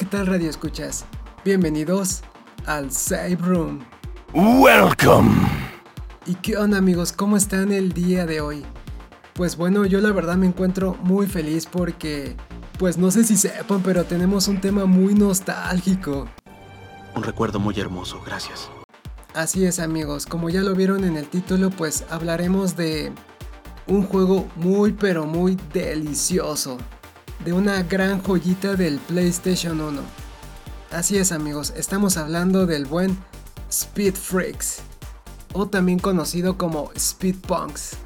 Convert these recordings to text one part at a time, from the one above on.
¿qué tal Radio Escuchas? Bienvenidos al Save Room. Welcome. ¿Y qué onda amigos? ¿Cómo están el día de hoy? Pues bueno, yo la verdad me encuentro muy feliz porque, pues no sé si sepan, pero tenemos un tema muy nostálgico. Un recuerdo muy hermoso, gracias. Así es amigos, como ya lo vieron en el título, pues hablaremos de un juego muy pero muy delicioso, de una gran joyita del PlayStation 1. Así es amigos, estamos hablando del buen Speed Freaks, o también conocido como Speed Punks.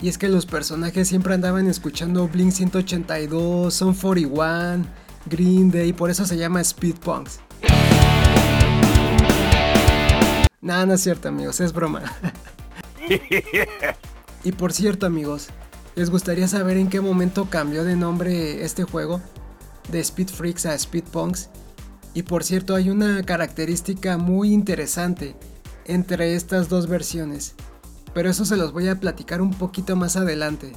Y es que los personajes siempre andaban escuchando Blink 182, Son 41, Green Day, por eso se llama Speed Punks. Nada, no es cierto amigos, es broma. y por cierto amigos, ¿les gustaría saber en qué momento cambió de nombre este juego? De Speed Freaks a Speed Punks. Y por cierto, hay una característica muy interesante entre estas dos versiones. Pero eso se los voy a platicar un poquito más adelante.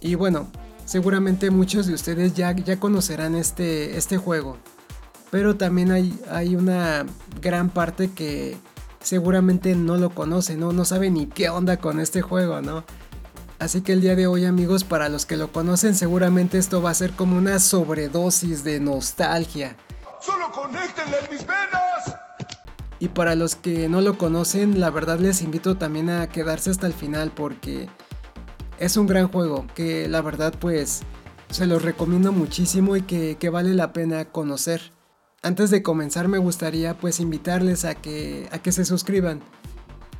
Y bueno, seguramente muchos de ustedes ya, ya conocerán este, este juego. Pero también hay, hay una gran parte que seguramente no lo conoce, ¿no? No sabe ni qué onda con este juego, ¿no? Así que el día de hoy amigos, para los que lo conocen, seguramente esto va a ser como una sobredosis de nostalgia. ¡Solo conéctenle mis venas! Y para los que no lo conocen, la verdad les invito también a quedarse hasta el final porque es un gran juego que la verdad pues se los recomiendo muchísimo y que, que vale la pena conocer. Antes de comenzar me gustaría pues invitarles a que, a que se suscriban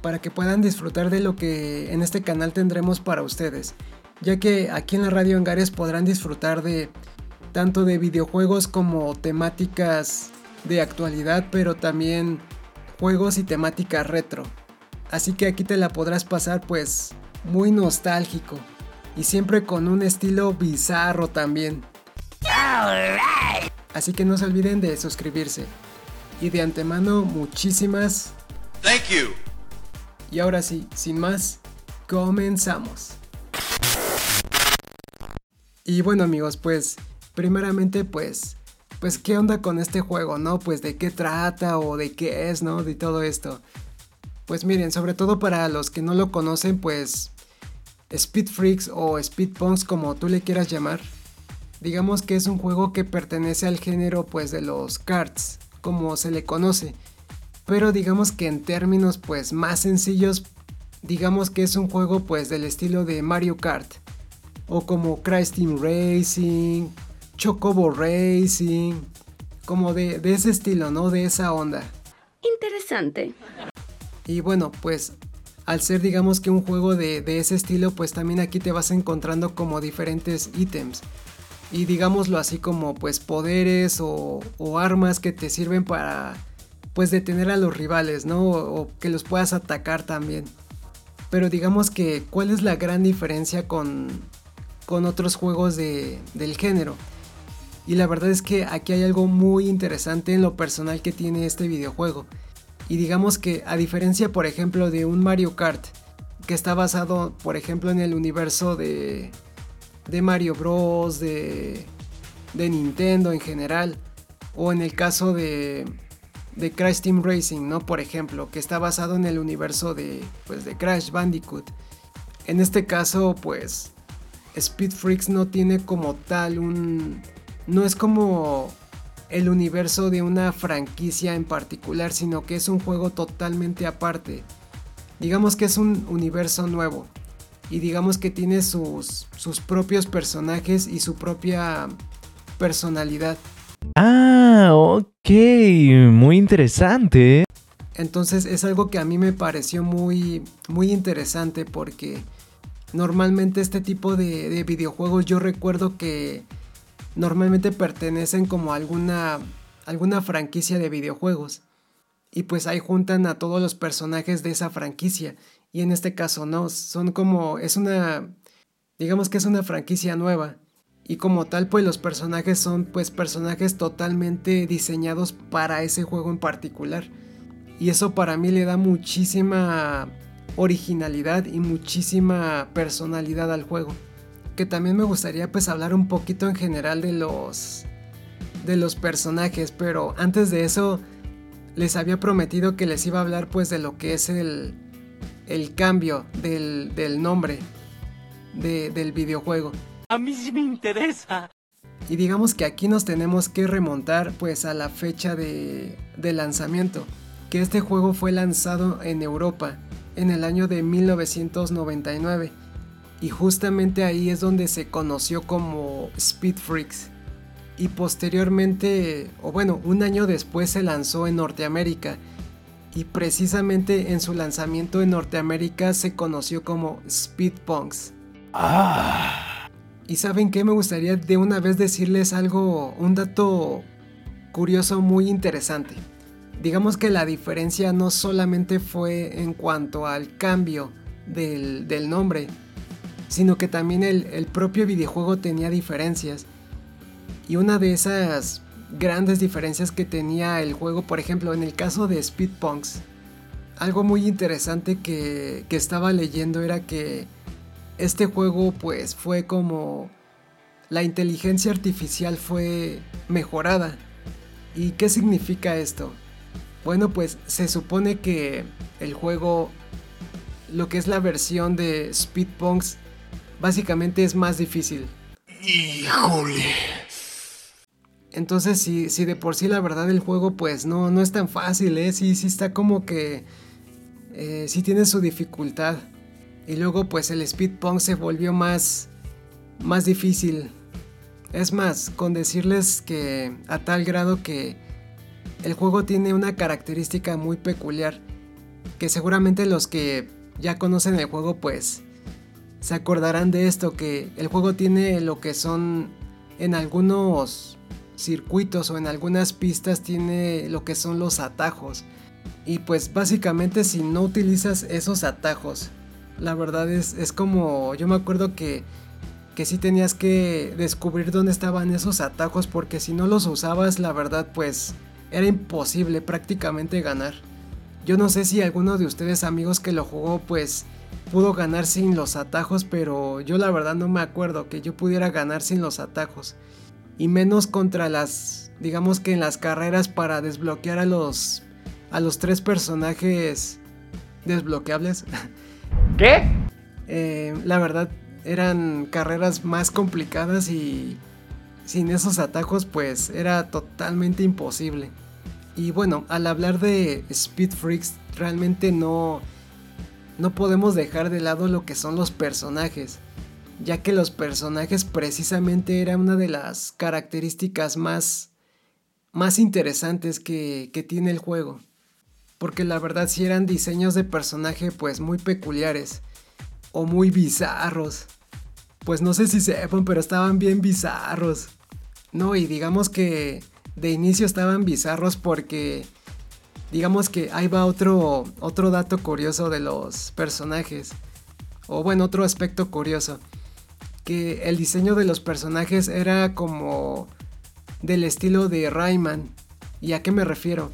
para que puedan disfrutar de lo que en este canal tendremos para ustedes, ya que aquí en la radio Engares podrán disfrutar de tanto de videojuegos como temáticas de actualidad, pero también juegos y temática retro. Así que aquí te la podrás pasar pues muy nostálgico y siempre con un estilo bizarro también. Así que no se olviden de suscribirse. Y de antemano, muchísimas. Thank you. Y ahora sí, sin más, comenzamos. Y bueno amigos, pues primeramente pues pues qué onda con este juego, ¿no? Pues de qué trata o de qué es, ¿no? De todo esto. Pues miren, sobre todo para los que no lo conocen, pues Speed Freaks o Speed Punks como tú le quieras llamar, digamos que es un juego que pertenece al género pues de los karts, como se le conoce. Pero digamos que en términos pues más sencillos, digamos que es un juego pues del estilo de Mario Kart. O como Crash Team Racing, Chocobo Racing, como de, ese estilo, ¿no? De esa onda. Interesante. Y bueno, pues al ser digamos que un juego de, de, ese estilo, pues también aquí te vas encontrando como diferentes ítems y digámoslo así como pues poderes o, armas que te sirven para pues detener a los rivales, ¿no? O, que los puedas atacar también. Pero digamos que cuál es la gran diferencia con, con otros juegos de, del género. Y la verdad es que aquí hay algo muy interesante en lo personal que tiene este videojuego. Y digamos que a diferencia por ejemplo de un Mario Kart, que está basado por ejemplo en el universo de, de Mario Bros, de, de Nintendo en general, o en el caso de, de Crash Team Racing, ¿no? Por ejemplo, que está basado en el universo de, pues, de Crash Bandicoot. En este caso, pues, Speed Freaks no tiene como tal un... No es como el universo de una franquicia en particular, sino que es un juego totalmente aparte. Digamos que es un universo nuevo y digamos que tiene sus, sus propios personajes y su propia personalidad. Ah, ok, muy interesante. Entonces es algo que a mí me pareció muy, muy interesante porque normalmente este tipo de, de videojuegos yo recuerdo que normalmente pertenecen como a alguna, alguna franquicia de videojuegos. Y pues ahí juntan a todos los personajes de esa franquicia y en este caso no, son como, es una, digamos que es una franquicia nueva. Y como tal, pues los personajes son pues personajes totalmente diseñados para ese juego en particular. Y eso para mí le da muchísima originalidad y muchísima personalidad al juego. que también me gustaría pues hablar un poquito en general de los de los personajes, pero antes de eso les había prometido que les iba a hablar pues de lo que es el, el cambio del, del nombre de, del videojuego. A mí sí me interesa. Y digamos que aquí nos tenemos que remontar pues a la fecha de, de lanzamiento, que este juego fue lanzado en Europa en el año de 1999 y justamente ahí es donde se conoció como Speed Freaks. Y posteriormente, o bueno, un año después se lanzó en Norteamérica. Y precisamente en su lanzamiento en Norteamérica se conoció como Speed Punks. Ah. Y saben qué, me gustaría de una vez decirles algo, un dato curioso muy interesante. Digamos que la diferencia no solamente fue en cuanto al cambio del, del nombre, sino que también el, el propio videojuego tenía diferencias. Y una de esas grandes diferencias que tenía el juego, por ejemplo, en el caso de Speed Punks, algo muy interesante que, que estaba leyendo era que este juego pues fue como la inteligencia artificial fue mejorada. ¿Y qué significa esto? Bueno, pues se supone que el juego, lo que es la versión de Speed Punks, básicamente es más difícil. Híjole. Entonces, si, si de por sí la verdad el juego pues no, no es tan fácil, ¿eh? Sí, sí está como que... Eh, sí tiene su dificultad. Y luego pues el Speed Punk se volvió más... Más difícil. Es más, con decirles que a tal grado que el juego tiene una característica muy peculiar. Que seguramente los que ya conocen el juego pues se acordarán de esto, que el juego tiene lo que son en algunos circuitos o en algunas pistas tiene lo que son los atajos. Y pues básicamente si no utilizas esos atajos, la verdad es, es como, yo me acuerdo que, que sí tenías que descubrir dónde estaban esos atajos porque si no los usabas, la verdad pues era imposible prácticamente ganar. Yo no sé si alguno de ustedes amigos que lo jugó pues pudo ganar sin los atajos, pero yo la verdad no me acuerdo que yo pudiera ganar sin los atajos. Y menos contra las, digamos que en las carreras para desbloquear a los, a los tres personajes desbloqueables. ¿Qué? Eh, la verdad eran carreras más complicadas y sin esos atajos pues era totalmente imposible. Y bueno, al hablar de Speed Freaks realmente no no podemos dejar de lado lo que son los personajes, ya que los personajes precisamente era una de las características más, más interesantes que, que tiene el juego. Porque la verdad si eran diseños de personaje pues muy peculiares o muy bizarros. Pues no sé si sepan, pero estaban bien bizarros. No, y digamos que de inicio estaban bizarros porque digamos que ahí va otro, otro dato curioso de los personajes. O bueno, otro aspecto curioso. Que el diseño de los personajes era como del estilo de Rayman. ¿Y a qué me refiero?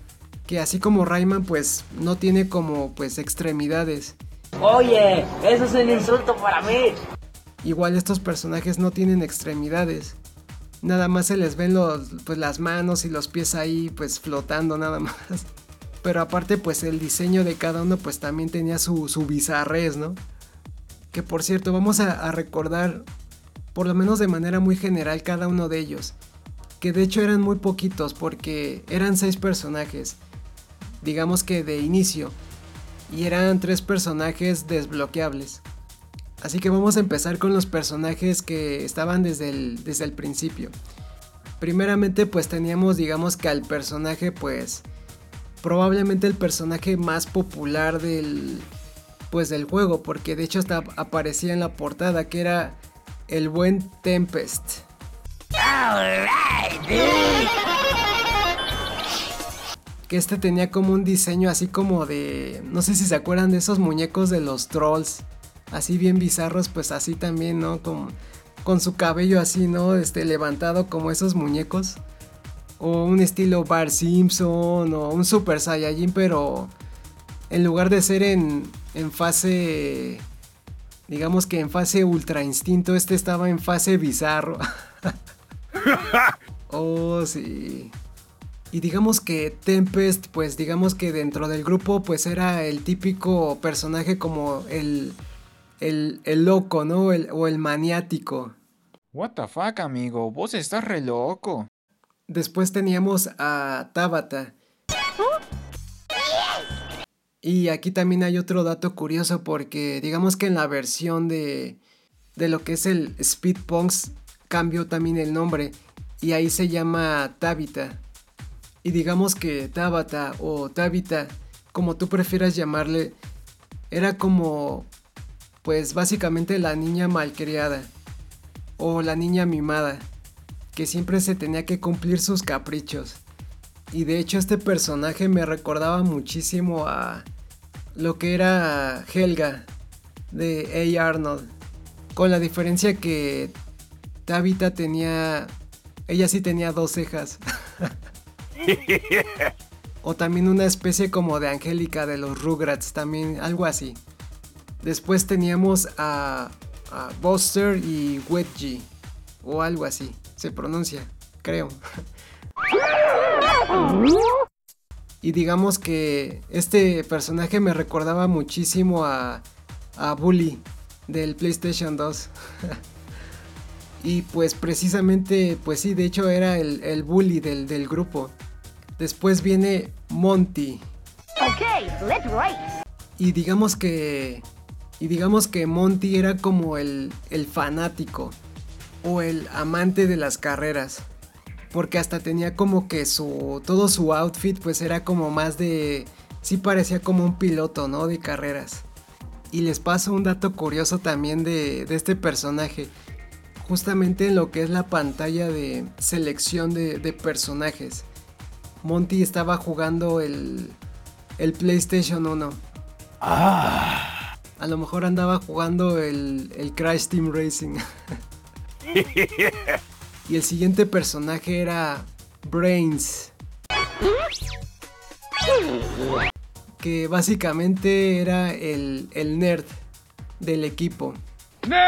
Que así como Rayman pues no tiene como pues extremidades. Oye, eso es un insulto para mí. Igual estos personajes no tienen extremidades. Nada más se les ven los, pues, las manos y los pies ahí pues flotando nada más. Pero aparte, pues el diseño de cada uno, pues también tenía su, su bizarrez, ¿no? Que por cierto, vamos a, a recordar, por lo menos de manera muy general, cada uno de ellos. Que de hecho eran muy poquitos, porque eran seis personajes. Digamos que de inicio. Y eran tres personajes desbloqueables. Así que vamos a empezar con los personajes que estaban desde el, desde el principio. Primeramente pues teníamos digamos que al personaje pues probablemente el personaje más popular del pues del juego porque de hecho hasta aparecía en la portada que era el buen Tempest. Que este tenía como un diseño así como de no sé si se acuerdan de esos muñecos de los trolls, así bien bizarros, pues así también, ¿no? Con, con su cabello así, ¿no? Este levantado como esos muñecos o un estilo Bar Simpson o un Super Saiyajin, pero en lugar de ser en, en fase, Digamos que en fase ultra instinto, este estaba en fase bizarro. oh, sí. Y digamos que Tempest, pues digamos que dentro del grupo, pues era el típico personaje como el, el, el loco, ¿no? o el maniático. What the fuck, amigo, vos estás re loco. Después teníamos a Tabata. Y aquí también hay otro dato curioso porque digamos que en la versión de, de lo que es el Speed Punks cambió también el nombre y ahí se llama Tabita. Y digamos que Tabata o Tabita, como tú prefieras llamarle, era como pues básicamente la niña malcriada o la niña mimada, que siempre se tenía que cumplir sus caprichos. Y de hecho este personaje me recordaba muchísimo a lo que era Helga de A. Arnold. Con la diferencia que Tabitha tenía... Ella sí tenía dos cejas. o también una especie como de Angélica de los Rugrats, también algo así. Después teníamos a, a Buster y Wedgie, o algo así, se pronuncia, creo. y digamos que este personaje me recordaba muchísimo a, a Bully del PlayStation 2. y pues precisamente, pues sí, de hecho era el, bully del, del, grupo. Después viene Monty. Ok, let's race. Y digamos que y digamos que Monty era como el, el fanático o el amante de las carreras. Porque hasta tenía como que su. Todo su outfit, pues era como más de. Sí parecía como un piloto, ¿no? De carreras. Y les paso un dato curioso también de, de este personaje. Justamente en lo que es la pantalla de selección de, de personajes. Monty estaba jugando el, el PlayStation 1. Ah. A lo mejor andaba jugando el, el Crash Team Racing. y el siguiente personaje era Brains. Que básicamente era el, el nerd del equipo. ¡Nerd!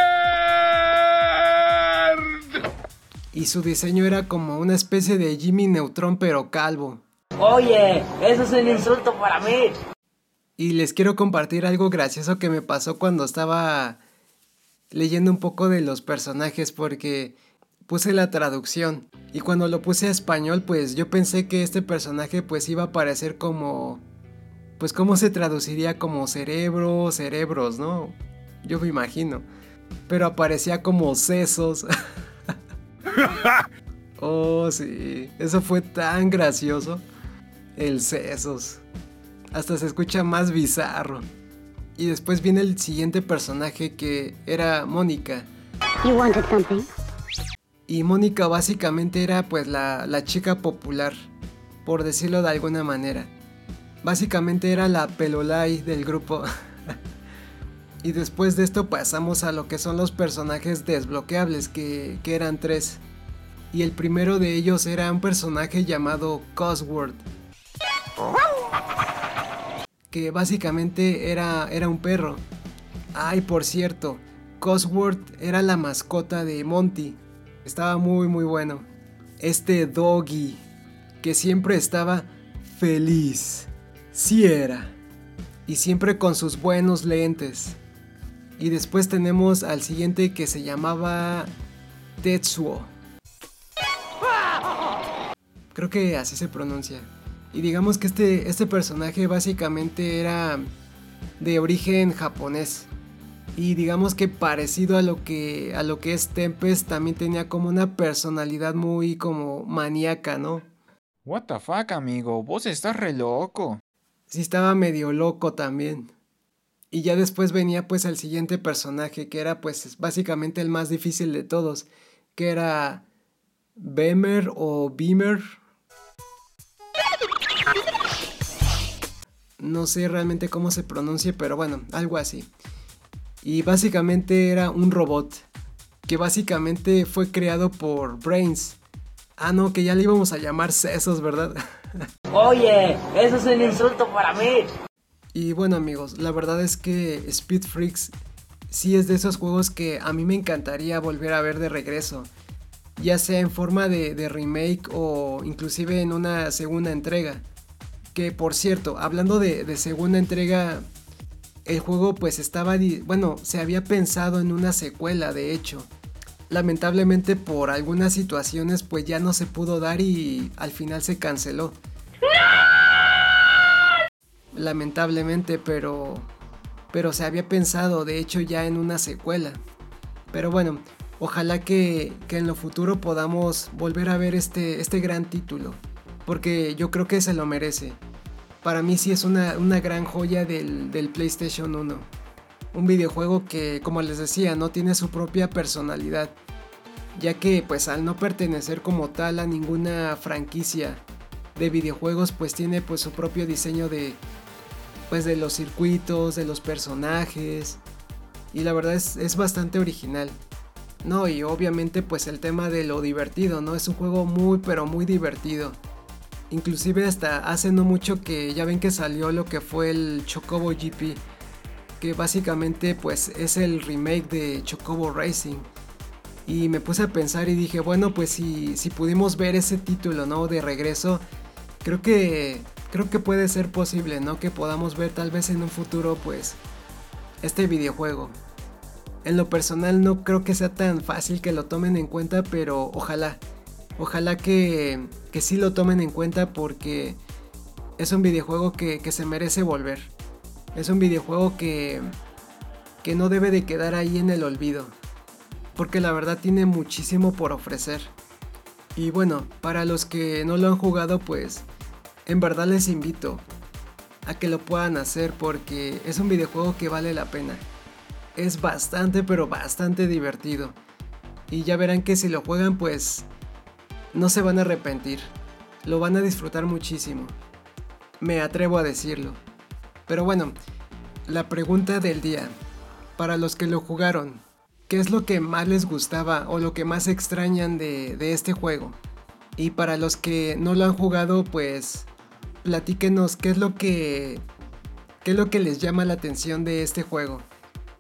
Y su diseño era como una especie de Jimmy Neutron pero calvo. Oye, eso es un insulto para mí. Y les quiero compartir algo gracioso que me pasó cuando estaba leyendo un poco de los personajes porque puse la traducción y cuando lo puse a español pues yo pensé que este personaje pues iba a parecer como pues cómo se traduciría como cerebro, cerebros, ¿no? Yo me imagino. Pero aparecía como sesos. oh, sí, eso fue tan gracioso. El sesos hasta se escucha más bizarro. Y después viene el siguiente personaje que era Mónica. Y Mónica básicamente era pues la, la chica popular, por decirlo de alguna manera. Básicamente era la pelolai del grupo. y después de esto pasamos a lo que son los personajes desbloqueables, que, que eran tres. Y el primero de ellos era un personaje llamado Cosworth que básicamente era, era un perro. Ay, por cierto, Cosworth era la mascota de Monty. Estaba muy muy bueno. Este doggy, que siempre estaba feliz. Sí era. Y siempre con sus buenos lentes. Y después tenemos al siguiente que se llamaba Tetsuo. Creo que así se pronuncia. Y digamos que este, este personaje básicamente era de origen japonés. Y digamos que parecido a lo que, a lo que es Tempest, también tenía como una personalidad muy como maníaca, ¿no? What the fuck, amigo, vos estás re loco. Sí, estaba medio loco también. Y ya después venía pues el siguiente personaje, que era pues básicamente el más difícil de todos, que era Bemer o Beamer, No sé realmente cómo se pronuncia, pero bueno, algo así. Y básicamente era un robot. Que básicamente fue creado por Brains. Ah, no, que ya le íbamos a llamar Sesos, ¿verdad? Oye, eso es un insulto para mí. Y bueno amigos, la verdad es que Speed Freaks sí es de esos juegos que a mí me encantaría volver a ver de regreso, ya sea en forma de, remake o inclusive en una segunda entrega. Que por cierto, hablando de, de segunda entrega, el juego pues estaba, bueno, se había pensado en una secuela de hecho. Lamentablemente por algunas situaciones pues ya no se pudo dar y al final se canceló. Lamentablemente, pero pero se había pensado de hecho ya en una secuela. Pero bueno, ojalá que, en lo futuro podamos volver a ver este, este gran título, porque yo creo que se lo merece. Para mí sí es una, gran joya del, del PlayStation 1. Un videojuego que, como les decía, no tiene su propia personalidad, ya que pues al no pertenecer como tal a ninguna franquicia de videojuegos, pues tiene pues su propio diseño de, pues de los circuitos, de los personajes. Y la verdad es, es bastante original. No, y obviamente pues el tema de lo divertido, ¿no? Es un juego muy pero muy divertido. Inclusive hasta hace no mucho que ya ven que salió lo que fue el Chocobo GP. Que básicamente pues es el remake de Chocobo Racing. Y me puse a pensar y dije, bueno, pues si, si pudimos ver ese título, ¿no? De regreso, creo que creo que puede ser posible, ¿no? Que podamos ver tal vez en un futuro, pues, este videojuego. En lo personal no creo que sea tan fácil que lo tomen en cuenta, pero ojalá. Ojalá que, que sí lo tomen en cuenta porque es un videojuego que, que se merece volver. Es un videojuego que, que no debe de quedar ahí en el olvido. Porque la verdad tiene muchísimo por ofrecer. Y bueno, para los que no lo han jugado, pues en verdad les invito a que lo puedan hacer porque es un videojuego que vale la pena. Es bastante pero bastante divertido. Y ya verán que si lo juegan pues no se van a arrepentir. Lo van a disfrutar muchísimo. Me atrevo a decirlo. Pero bueno, la pregunta del día. Para los que lo jugaron, ¿qué es lo que más les gustaba o lo que más extrañan de, este juego? Y para los que no lo han jugado, pues platíquenos qué es lo que qué es lo que les llama la atención de este juego.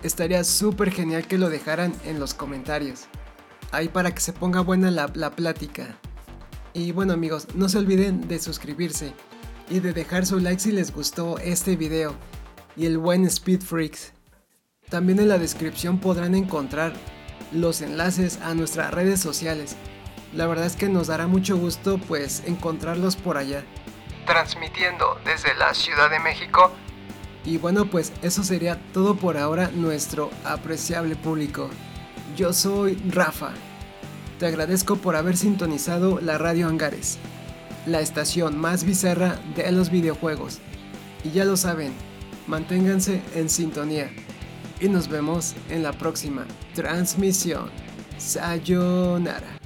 Estaría súper genial que lo dejaran en los comentarios. Ahí para que se ponga buena la, plática. Y bueno amigos, no se olviden de suscribirse y de dejar su like si les gustó este video y el buen Speed Freaks. También en la descripción podrán encontrar los enlaces a nuestras redes sociales. La verdad es que nos dará mucho gusto pues encontrarlos por allá transmitiendo desde la Ciudad de México. Y bueno, pues eso sería todo por ahora nuestro apreciable público. Yo soy Rafa. Te agradezco por haber sintonizado la Radio Angares, la estación más bizarra de los videojuegos. Y ya lo saben, manténganse en sintonía. Y nos vemos en la próxima transmisión. Sayonara.